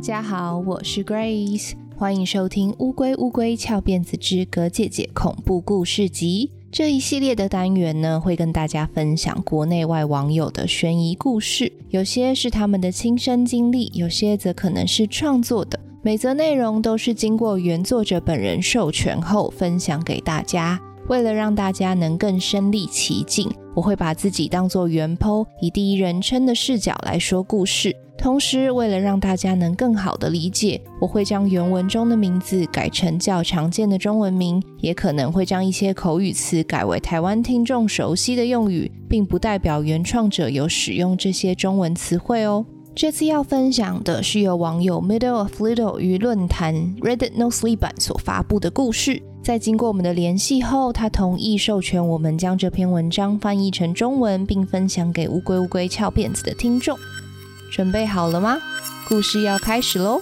大家好，我是 Grace，欢迎收听《乌龟乌龟翘辫子之葛姐姐恐怖故事集》这一系列的单元呢，会跟大家分享国内外网友的悬疑故事，有些是他们的亲身经历，有些则可能是创作的。每则内容都是经过原作者本人授权后分享给大家。为了让大家能更身历其境，我会把自己当作原 PO，以第一人称的视角来说故事。同时，为了让大家能更好的理解，我会将原文中的名字改成较常见的中文名，也可能会将一些口语词改为台湾听众熟悉的用语，并不代表原创者有使用这些中文词汇哦。这次要分享的是由网友 Middle of Little 于论坛 Reddit No Sleep 版所发布的故事。在经过我们的联系后，他同意授权我们将这篇文章翻译成中文，并分享给乌龟乌龟翘辫子的听众。准备好了吗？故事要开始喽！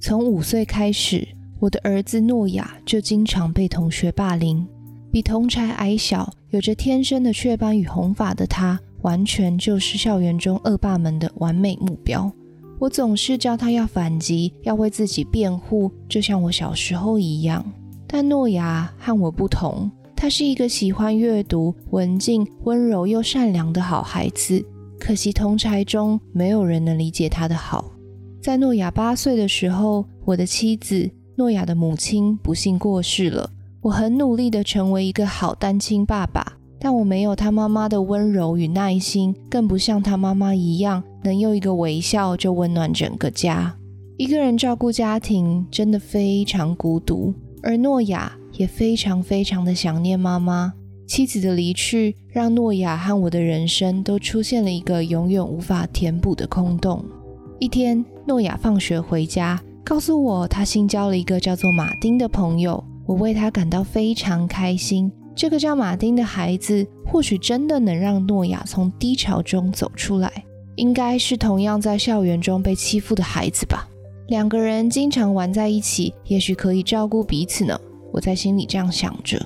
从五岁开始，我的儿子诺亚就经常被同学霸凌。比同侪矮小、有着天生的雀斑与红发的他，完全就是校园中恶霸们的完美目标。我总是叫他要反击，要为自己辩护，就像我小时候一样。但诺亚和我不同，他是一个喜欢阅读、文静、温柔又善良的好孩子。可惜同侪中没有人能理解他的好。在诺亚八岁的时候，我的妻子诺亚的母亲不幸过世了。我很努力地成为一个好单亲爸爸。但我没有他妈妈的温柔与耐心，更不像他妈妈一样能用一个微笑就温暖整个家。一个人照顾家庭真的非常孤独，而诺亚也非常非常的想念妈妈。妻子的离去让诺亚和我的人生都出现了一个永远无法填补的空洞。一天，诺亚放学回家，告诉我他新交了一个叫做马丁的朋友，我为他感到非常开心。这个叫马丁的孩子，或许真的能让诺亚从低潮中走出来。应该是同样在校园中被欺负的孩子吧。两个人经常玩在一起，也许可以照顾彼此呢。我在心里这样想着。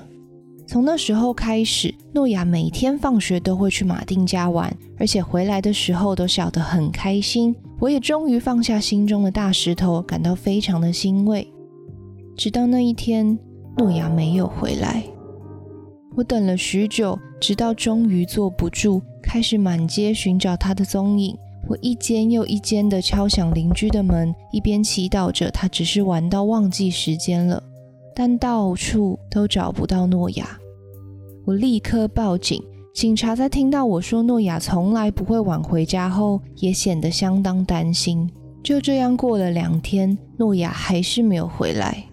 从那时候开始，诺亚每天放学都会去马丁家玩，而且回来的时候都笑得很开心。我也终于放下心中的大石头，感到非常的欣慰。直到那一天，诺亚没有回来。我等了许久，直到终于坐不住，开始满街寻找他的踪影。我一间又一间地敲响邻居的门，一边祈祷着他只是玩到忘记时间了。但到处都找不到诺亚。我立刻报警。警察在听到我说诺亚从来不会晚回家后，也显得相当担心。就这样过了两天，诺亚还是没有回来。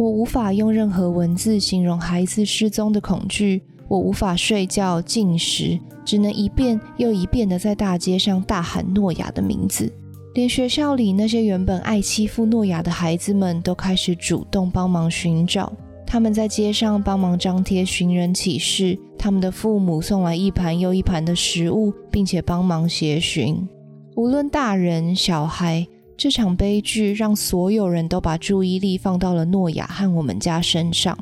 我无法用任何文字形容孩子失踪的恐惧。我无法睡觉、进食，只能一遍又一遍地在大街上大喊诺亚的名字。连学校里那些原本爱欺负诺亚的孩子们都开始主动帮忙寻找。他们在街上帮忙张贴寻人启事，他们的父母送来一盘又一盘的食物，并且帮忙协寻。无论大人小孩。这场悲剧让所有人都把注意力放到了诺亚和我们家身上。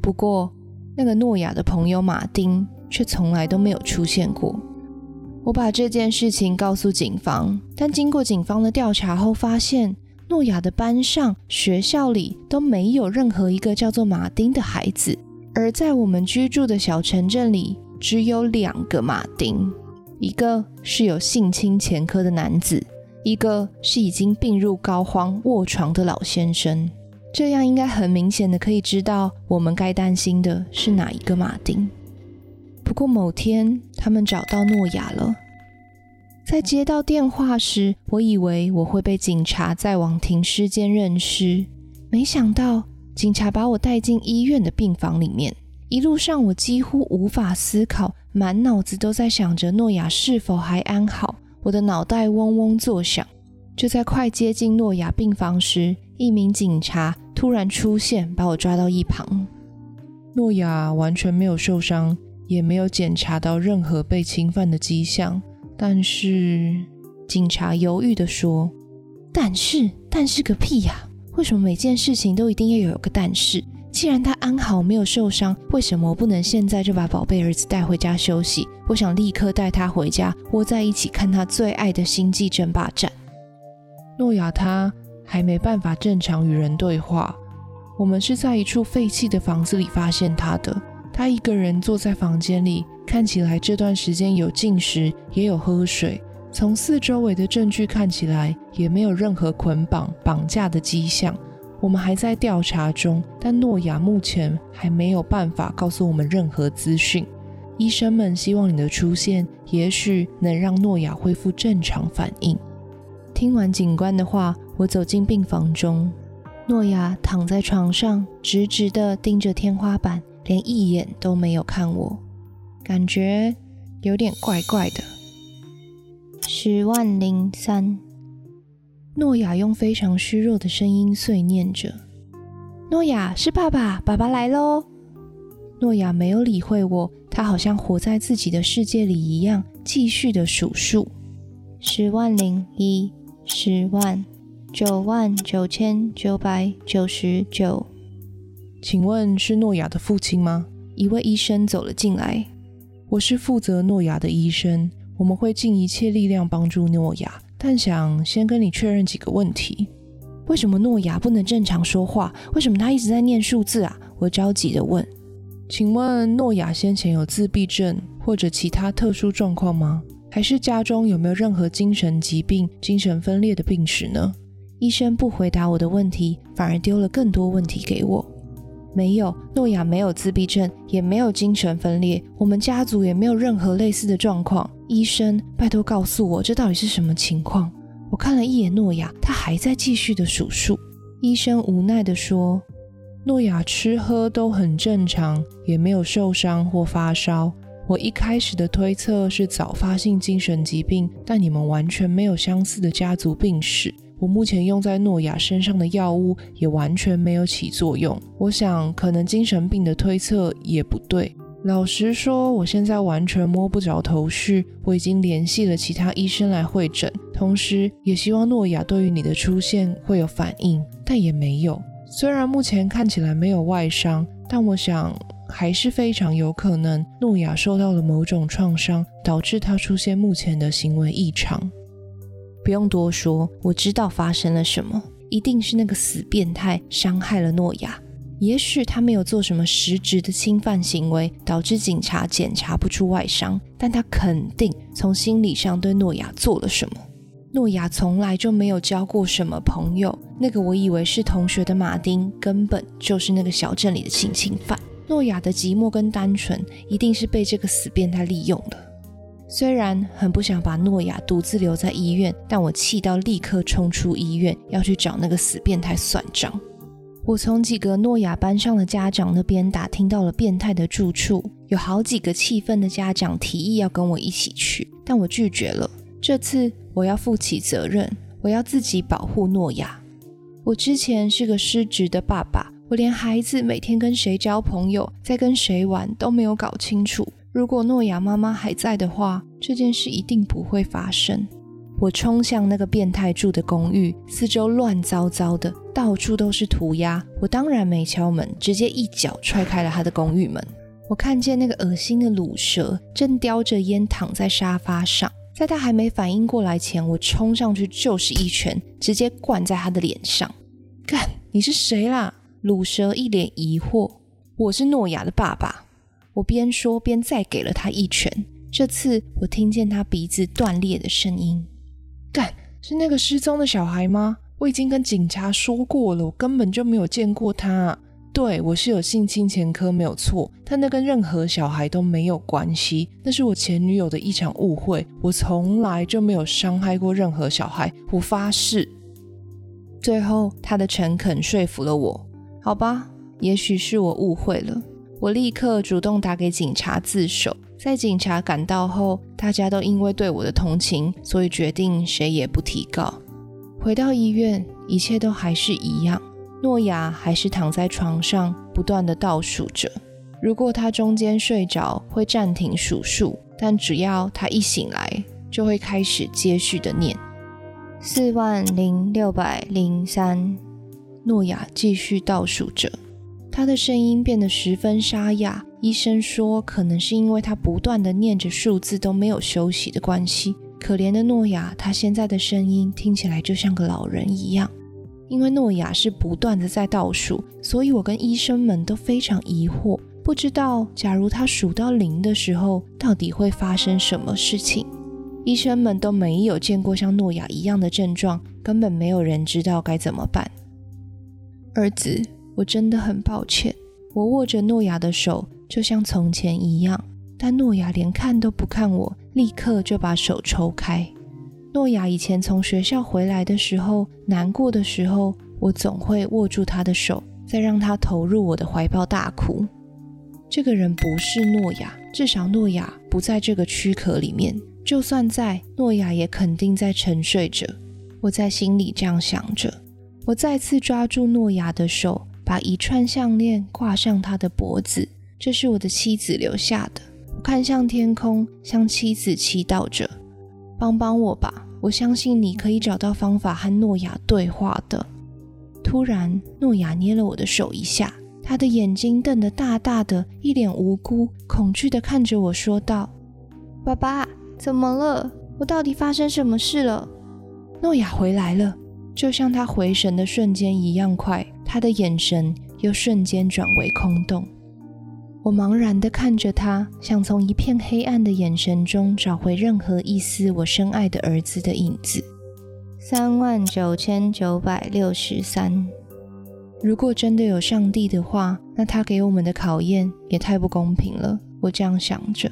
不过，那个诺亚的朋友马丁却从来都没有出现过。我把这件事情告诉警方，但经过警方的调查后，发现诺亚的班上、学校里都没有任何一个叫做马丁的孩子。而在我们居住的小城镇里，只有两个马丁，一个是有性侵前科的男子。一个是已经病入膏肓卧床的老先生，这样应该很明显的可以知道我们该担心的是哪一个马丁。不过某天他们找到诺亚了，在接到电话时，我以为我会被警察载往停尸间认尸，没想到警察把我带进医院的病房里面。一路上我几乎无法思考，满脑子都在想着诺亚是否还安好。我的脑袋嗡嗡作响，就在快接近诺亚病房时，一名警察突然出现，把我抓到一旁。诺亚完全没有受伤，也没有检查到任何被侵犯的迹象。但是，警察犹豫地说：“但是，但是个屁呀！为什么每件事情都一定要有个但是？既然他安好没有受伤，为什么不能现在就把宝贝儿子带回家休息？我想立刻带他回家，窝在一起看他最爱的星际争霸战。诺亚他还没办法正常与人对话。我们是在一处废弃的房子里发现他的。他一个人坐在房间里，看起来这段时间有进食，也有喝水。从四周围的证据看起来，也没有任何捆绑、绑架的迹象。我们还在调查中，但诺亚目前还没有办法告诉我们任何资讯。医生们希望你的出现，也许能让诺亚恢复正常反应。听完警官的话，我走进病房中，诺亚躺在床上，直直地盯着天花板。连一眼都没有看我，感觉有点怪怪的。十万零三，诺亚用非常虚弱的声音碎念着：“诺亚，是爸爸，爸爸来喽！”诺亚没有理会我，他好像活在自己的世界里一样，继续的数数：十万零一，十万，九万九千九百九十九。请问是诺亚的父亲吗？一位医生走了进来。我是负责诺亚的医生，我们会尽一切力量帮助诺亚，但想先跟你确认几个问题。为什么诺亚不能正常说话？为什么他一直在念数字啊？我着急的问。请问诺亚先前有自闭症或者其他特殊状况吗？还是家中有没有任何精神疾病、精神分裂的病史呢？医生不回答我的问题，反而丢了更多问题给我。没有，诺亚没有自闭症，也没有精神分裂，我们家族也没有任何类似的状况。医生，拜托告诉我，这到底是什么情况？我看了一眼诺亚，他还在继续的数数。医生无奈地说：“诺亚吃喝都很正常，也没有受伤或发烧。我一开始的推测是早发性精神疾病，但你们完全没有相似的家族病史。”我目前用在诺亚身上的药物也完全没有起作用，我想可能精神病的推测也不对。老实说，我现在完全摸不着头绪。我已经联系了其他医生来会诊，同时也希望诺亚对于你的出现会有反应，但也没有。虽然目前看起来没有外伤，但我想还是非常有可能诺亚受到了某种创伤，导致他出现目前的行为异常。不用多说，我知道发生了什么，一定是那个死变态伤害了诺亚。也许他没有做什么实质的侵犯行为，导致警察检查不出外伤，但他肯定从心理上对诺亚做了什么。诺亚从来就没有交过什么朋友，那个我以为是同学的马丁，根本就是那个小镇里的性侵犯。诺亚的寂寞跟单纯，一定是被这个死变态利用的。虽然很不想把诺亚独自留在医院，但我气到立刻冲出医院，要去找那个死变态算账。我从几个诺亚班上的家长那边打听到了变态的住处，有好几个气愤的家长提议要跟我一起去，但我拒绝了。这次我要负起责任，我要自己保护诺亚。我之前是个失职的爸爸，我连孩子每天跟谁交朋友，在跟谁玩都没有搞清楚。如果诺亚妈妈还在的话，这件事一定不会发生。我冲向那个变态住的公寓，四周乱糟糟的，到处都是涂鸦。我当然没敲门，直接一脚踹开了他的公寓门。我看见那个恶心的鲁蛇正叼着烟躺在沙发上，在他还没反应过来前，我冲上去就是一拳，直接灌在他的脸上。干，你是谁啦？鲁蛇一脸疑惑。我是诺亚的爸爸。我边说边再给了他一拳，这次我听见他鼻子断裂的声音。干，是那个失踪的小孩吗？我已经跟警察说过了，我根本就没有见过他。对，我是有性侵前科，没有错，但那跟任何小孩都没有关系。那是我前女友的一场误会，我从来就没有伤害过任何小孩，我发誓。最后，他的诚恳说服了我。好吧，也许是我误会了。我立刻主动打给警察自首，在警察赶到后，大家都因为对我的同情，所以决定谁也不提告。回到医院，一切都还是一样，诺亚还是躺在床上，不断地倒数着。如果他中间睡着，会暂停数数，但只要他一醒来，就会开始接续的念：四万零六百零三。诺亚继续倒数着。他的声音变得十分沙哑。医生说，可能是因为他不断地念着数字都没有休息的关系。可怜的诺亚，他现在的声音听起来就像个老人一样。因为诺亚是不断地在倒数，所以我跟医生们都非常疑惑，不知道假如他数到零的时候，到底会发生什么事情。医生们都没有见过像诺亚一样的症状，根本没有人知道该怎么办。儿子，我真的很抱歉。我握着诺亚的手，就像从前一样，但诺亚连看都不看我，立刻就把手抽开。诺亚以前从学校回来的时候，难过的时候，我总会握住他的手，再让他投入我的怀抱大哭。这个人不是诺亚，至少诺亚不在这个躯壳里面。就算在，诺亚也肯定在沉睡着。我在心里这样想着。我再次抓住诺亚的手，把一串项链挂上他的脖子。这是我的妻子留下的。我看向天空，向妻子祈祷着：“帮帮我吧！我相信你可以找到方法和诺亚对话的。”突然，诺亚捏了我的手一下，他的眼睛瞪得大大的，一脸无辜、恐惧地看着我说道：“爸爸，怎么了？我到底发生什么事了？”诺亚回来了。就像他回神的瞬间一样快，他的眼神又瞬间转为空洞。我茫然地看着他，想从一片黑暗的眼神中找回任何一丝我深爱的儿子的影子。三万九千九百六十三。如果真的有上帝的话，那他给我们的考验也太不公平了。我这样想着。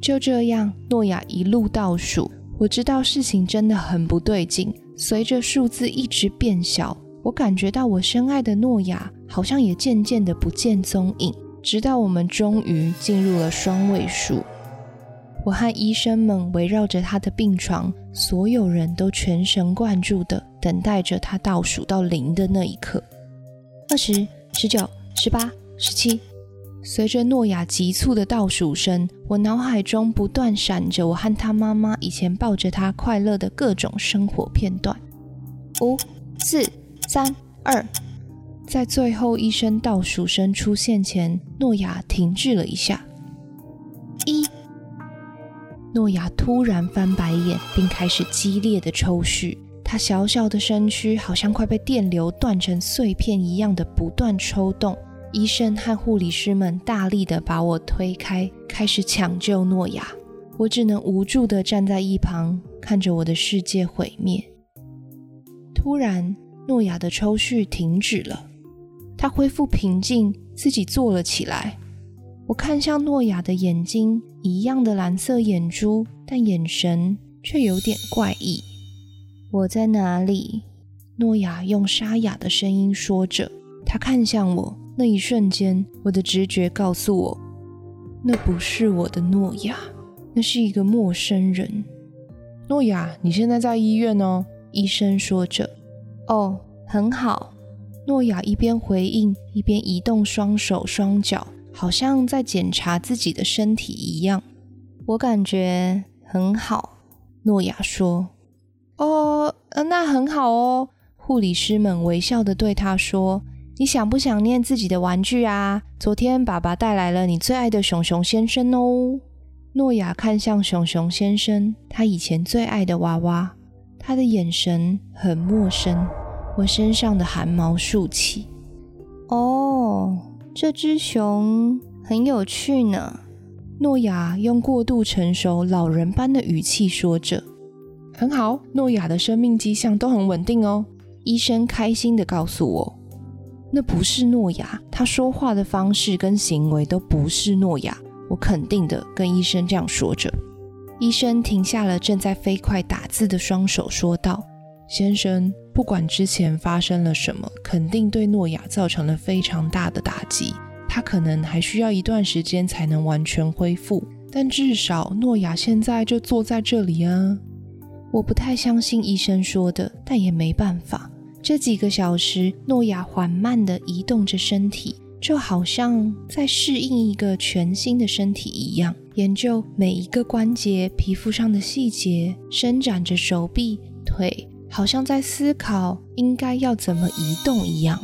就这样，诺亚一路倒数，我知道事情真的很不对劲。随着数字一直变小，我感觉到我深爱的诺亚好像也渐渐的不见踪影。直到我们终于进入了双位数，我和医生们围绕着他的病床，所有人都全神贯注的等待着他倒数到零的那一刻。二十、十九、十八、十七，随着诺亚急促的倒数声，我脑海中不断闪着我和他妈妈以前抱着他快乐的各种生活片段。五、四、三、二，在最后一声倒数声出现前，诺亚停滞了一下。一，诺亚突然翻白眼，并开始激烈的抽搐，他小小的身躯好像快被电流断成碎片一样的不断抽动。医生和护理师们大力的把我推开，开始抢救诺亚。我只能无助的站在一旁，看着我的世界毁灭。突然，诺亚的抽搐停止了，他恢复平静，自己坐了起来。我看向诺亚的眼睛，一样的蓝色眼珠，但眼神却有点怪异。我在哪里？诺亚用沙哑的声音说着。他看向我。那一瞬间，我的直觉告诉我，那不是我的诺亚，那是一个陌生人。诺亚，你现在在医院哦，医生说着。哦，很好。诺亚一边回应，一边移动双手双脚，好像在检查自己的身体一样。我感觉很好。诺亚说。哦，那很好哦。护理师们微笑地对他说。你想不想念自己的玩具啊？昨天爸爸带来了你最爱的熊熊先生哦。诺亚看向熊熊先生，他以前最爱的娃娃。他的眼神很陌生，我身上的汗毛竖起。哦，这只熊很有趣呢。诺亚用过度成熟、老人般的语气说着。很好，诺亚的生命迹象都很稳定哦。医生开心地告诉我。那不是诺亚，他说话的方式跟行为都不是诺亚。我肯定的跟医生这样说着。医生停下了正在飞快打字的双手，说道：“先生，不管之前发生了什么，肯定对诺亚造成了非常大的打击。他可能还需要一段时间才能完全恢复，但至少诺亚现在就坐在这里啊。”我不太相信医生说的，但也没办法。这几个小时，诺亚缓慢地移动着身体，就好像在适应一个全新的身体一样，研究每一个关节、皮肤上的细节，伸展着手臂、腿，好像在思考应该要怎么移动一样。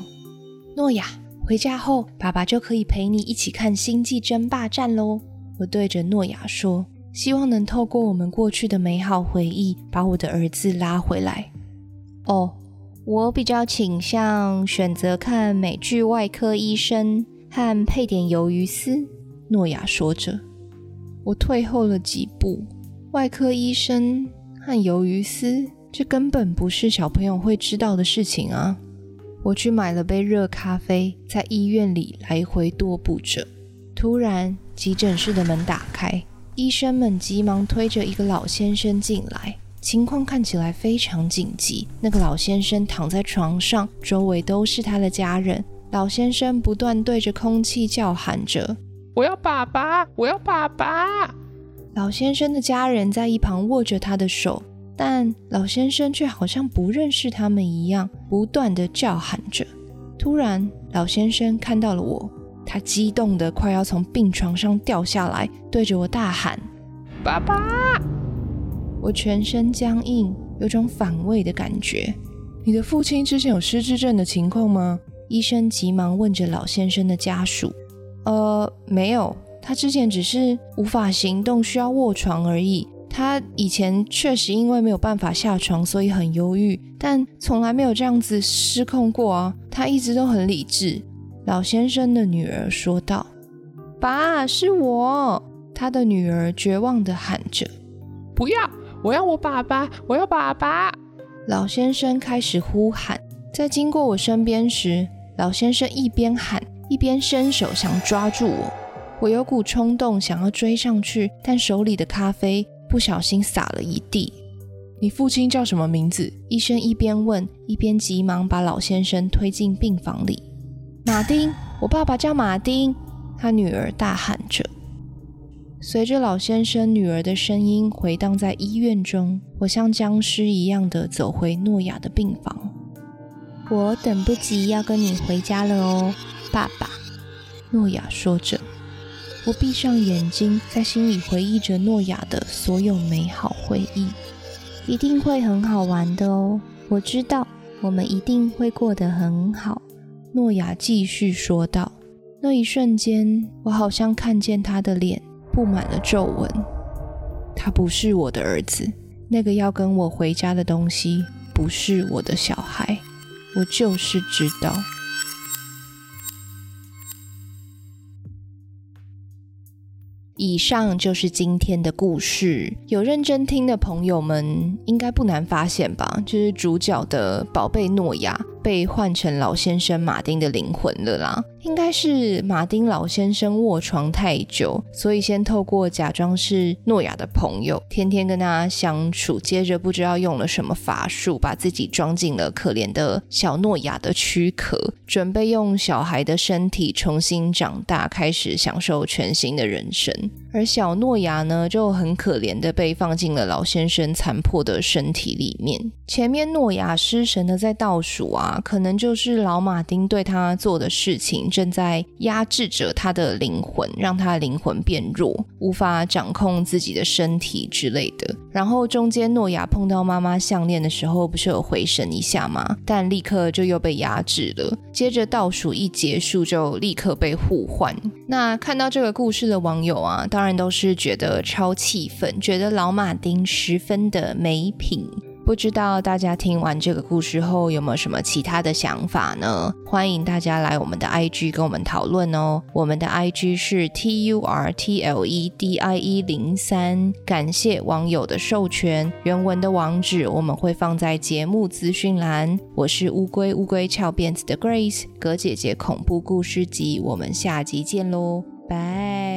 诺亚，回家后，爸爸就可以陪你一起看《星际争霸战》喽。我对着诺亚说，希望能透过我们过去的美好回忆，把我的儿子拉回来。哦，我比较倾向选择看美剧《外科医生》和配点鱿鱼丝。诺亚说着，我退后了几步。外科医生和鱿鱼丝，这根本不是小朋友会知道的事情啊！我去买了杯热咖啡，在医院里来回踱步着。突然，急诊室的门打开，医生们急忙推着一个老先生进来，情况看起来非常紧急。那个老先生躺在床上，周围都是他的家人。老先生不断对着空气叫喊着：“我要爸爸，我要爸爸！”老先生的家人在一旁握着他的手，但老先生却好像不认识他们一样，不断的叫喊着。突然，老先生看到了我，他激动得快要从病床上掉下来，对着我大喊：“爸爸！”我全身僵硬，有种反胃的感觉。你的父亲之前有失智症的情况吗？医生急忙问着老先生的家属：“呃，没有。”他之前只是无法行动，需要卧床而已。他以前确实因为没有办法下床，所以很忧郁，但从来没有这样子失控过啊！他一直都很理智。老先生的女儿说道：“爸，是我。”他的女儿绝望地喊着：“不要！我要我爸爸！我要爸爸！”老先生开始呼喊，在经过我身边时，老先生一边喊一边伸手想抓住我。我有股冲动想要追上去，但手里的咖啡不小心洒了一地。你父亲叫什么名字？医生一边问，一边急忙把老先生推进病房里。马丁，我爸爸叫马丁。他女儿大喊着。随着老先生女儿的声音回荡在医院中，我像僵尸一样的走回诺亚的病房。我等不及要跟你回家了哦，爸爸。诺亚说着。我闭上眼睛，在心里回忆着诺亚的所有美好回忆，一定会很好玩的哦。我知道，我们一定会过得很好。诺亚继续说道。那一瞬间，我好像看见他的脸布满了皱纹。他不是我的儿子，那个要跟我回家的东西不是我的小孩。我就是知道。以上就是今天的故事。有认真听的朋友们，应该不难发现吧？就是主角的宝贝诺亚被换成老先生马丁的灵魂了啦。应该是马丁老先生卧床太久，所以先透过假装是诺亚的朋友，天天跟他相处，接着不知道用了什么法术，把自己装进了可怜的小诺亚的躯壳，准备用小孩的身体重新长大，开始享受全新的人生。而小诺亚呢，就很可怜的被放进了老先生残破的身体里面。前面诺亚失神的在倒数啊，可能就是老马丁对他做的事情。正在压制着他的灵魂，让他灵魂变弱，无法掌控自己的身体之类的。然后中间诺亚碰到妈妈项链的时候，不是有回神一下吗？但立刻就又被压制了。接着倒数一结束，就立刻被互换。那看到这个故事的网友啊，当然都是觉得超气愤，觉得老马丁十分的没品。不知道大家听完这个故事后有没有什么其他的想法呢？欢迎大家来我们的 IG 跟我们讨论哦。我们的 IG 是 T U R T L E D I E 零三，感谢网友的授权。原文的网址我们会放在节目资讯栏。我是乌龟乌龟翘辫子的 Grace，葛姐姐恐怖故事集，我们下集见喽，拜。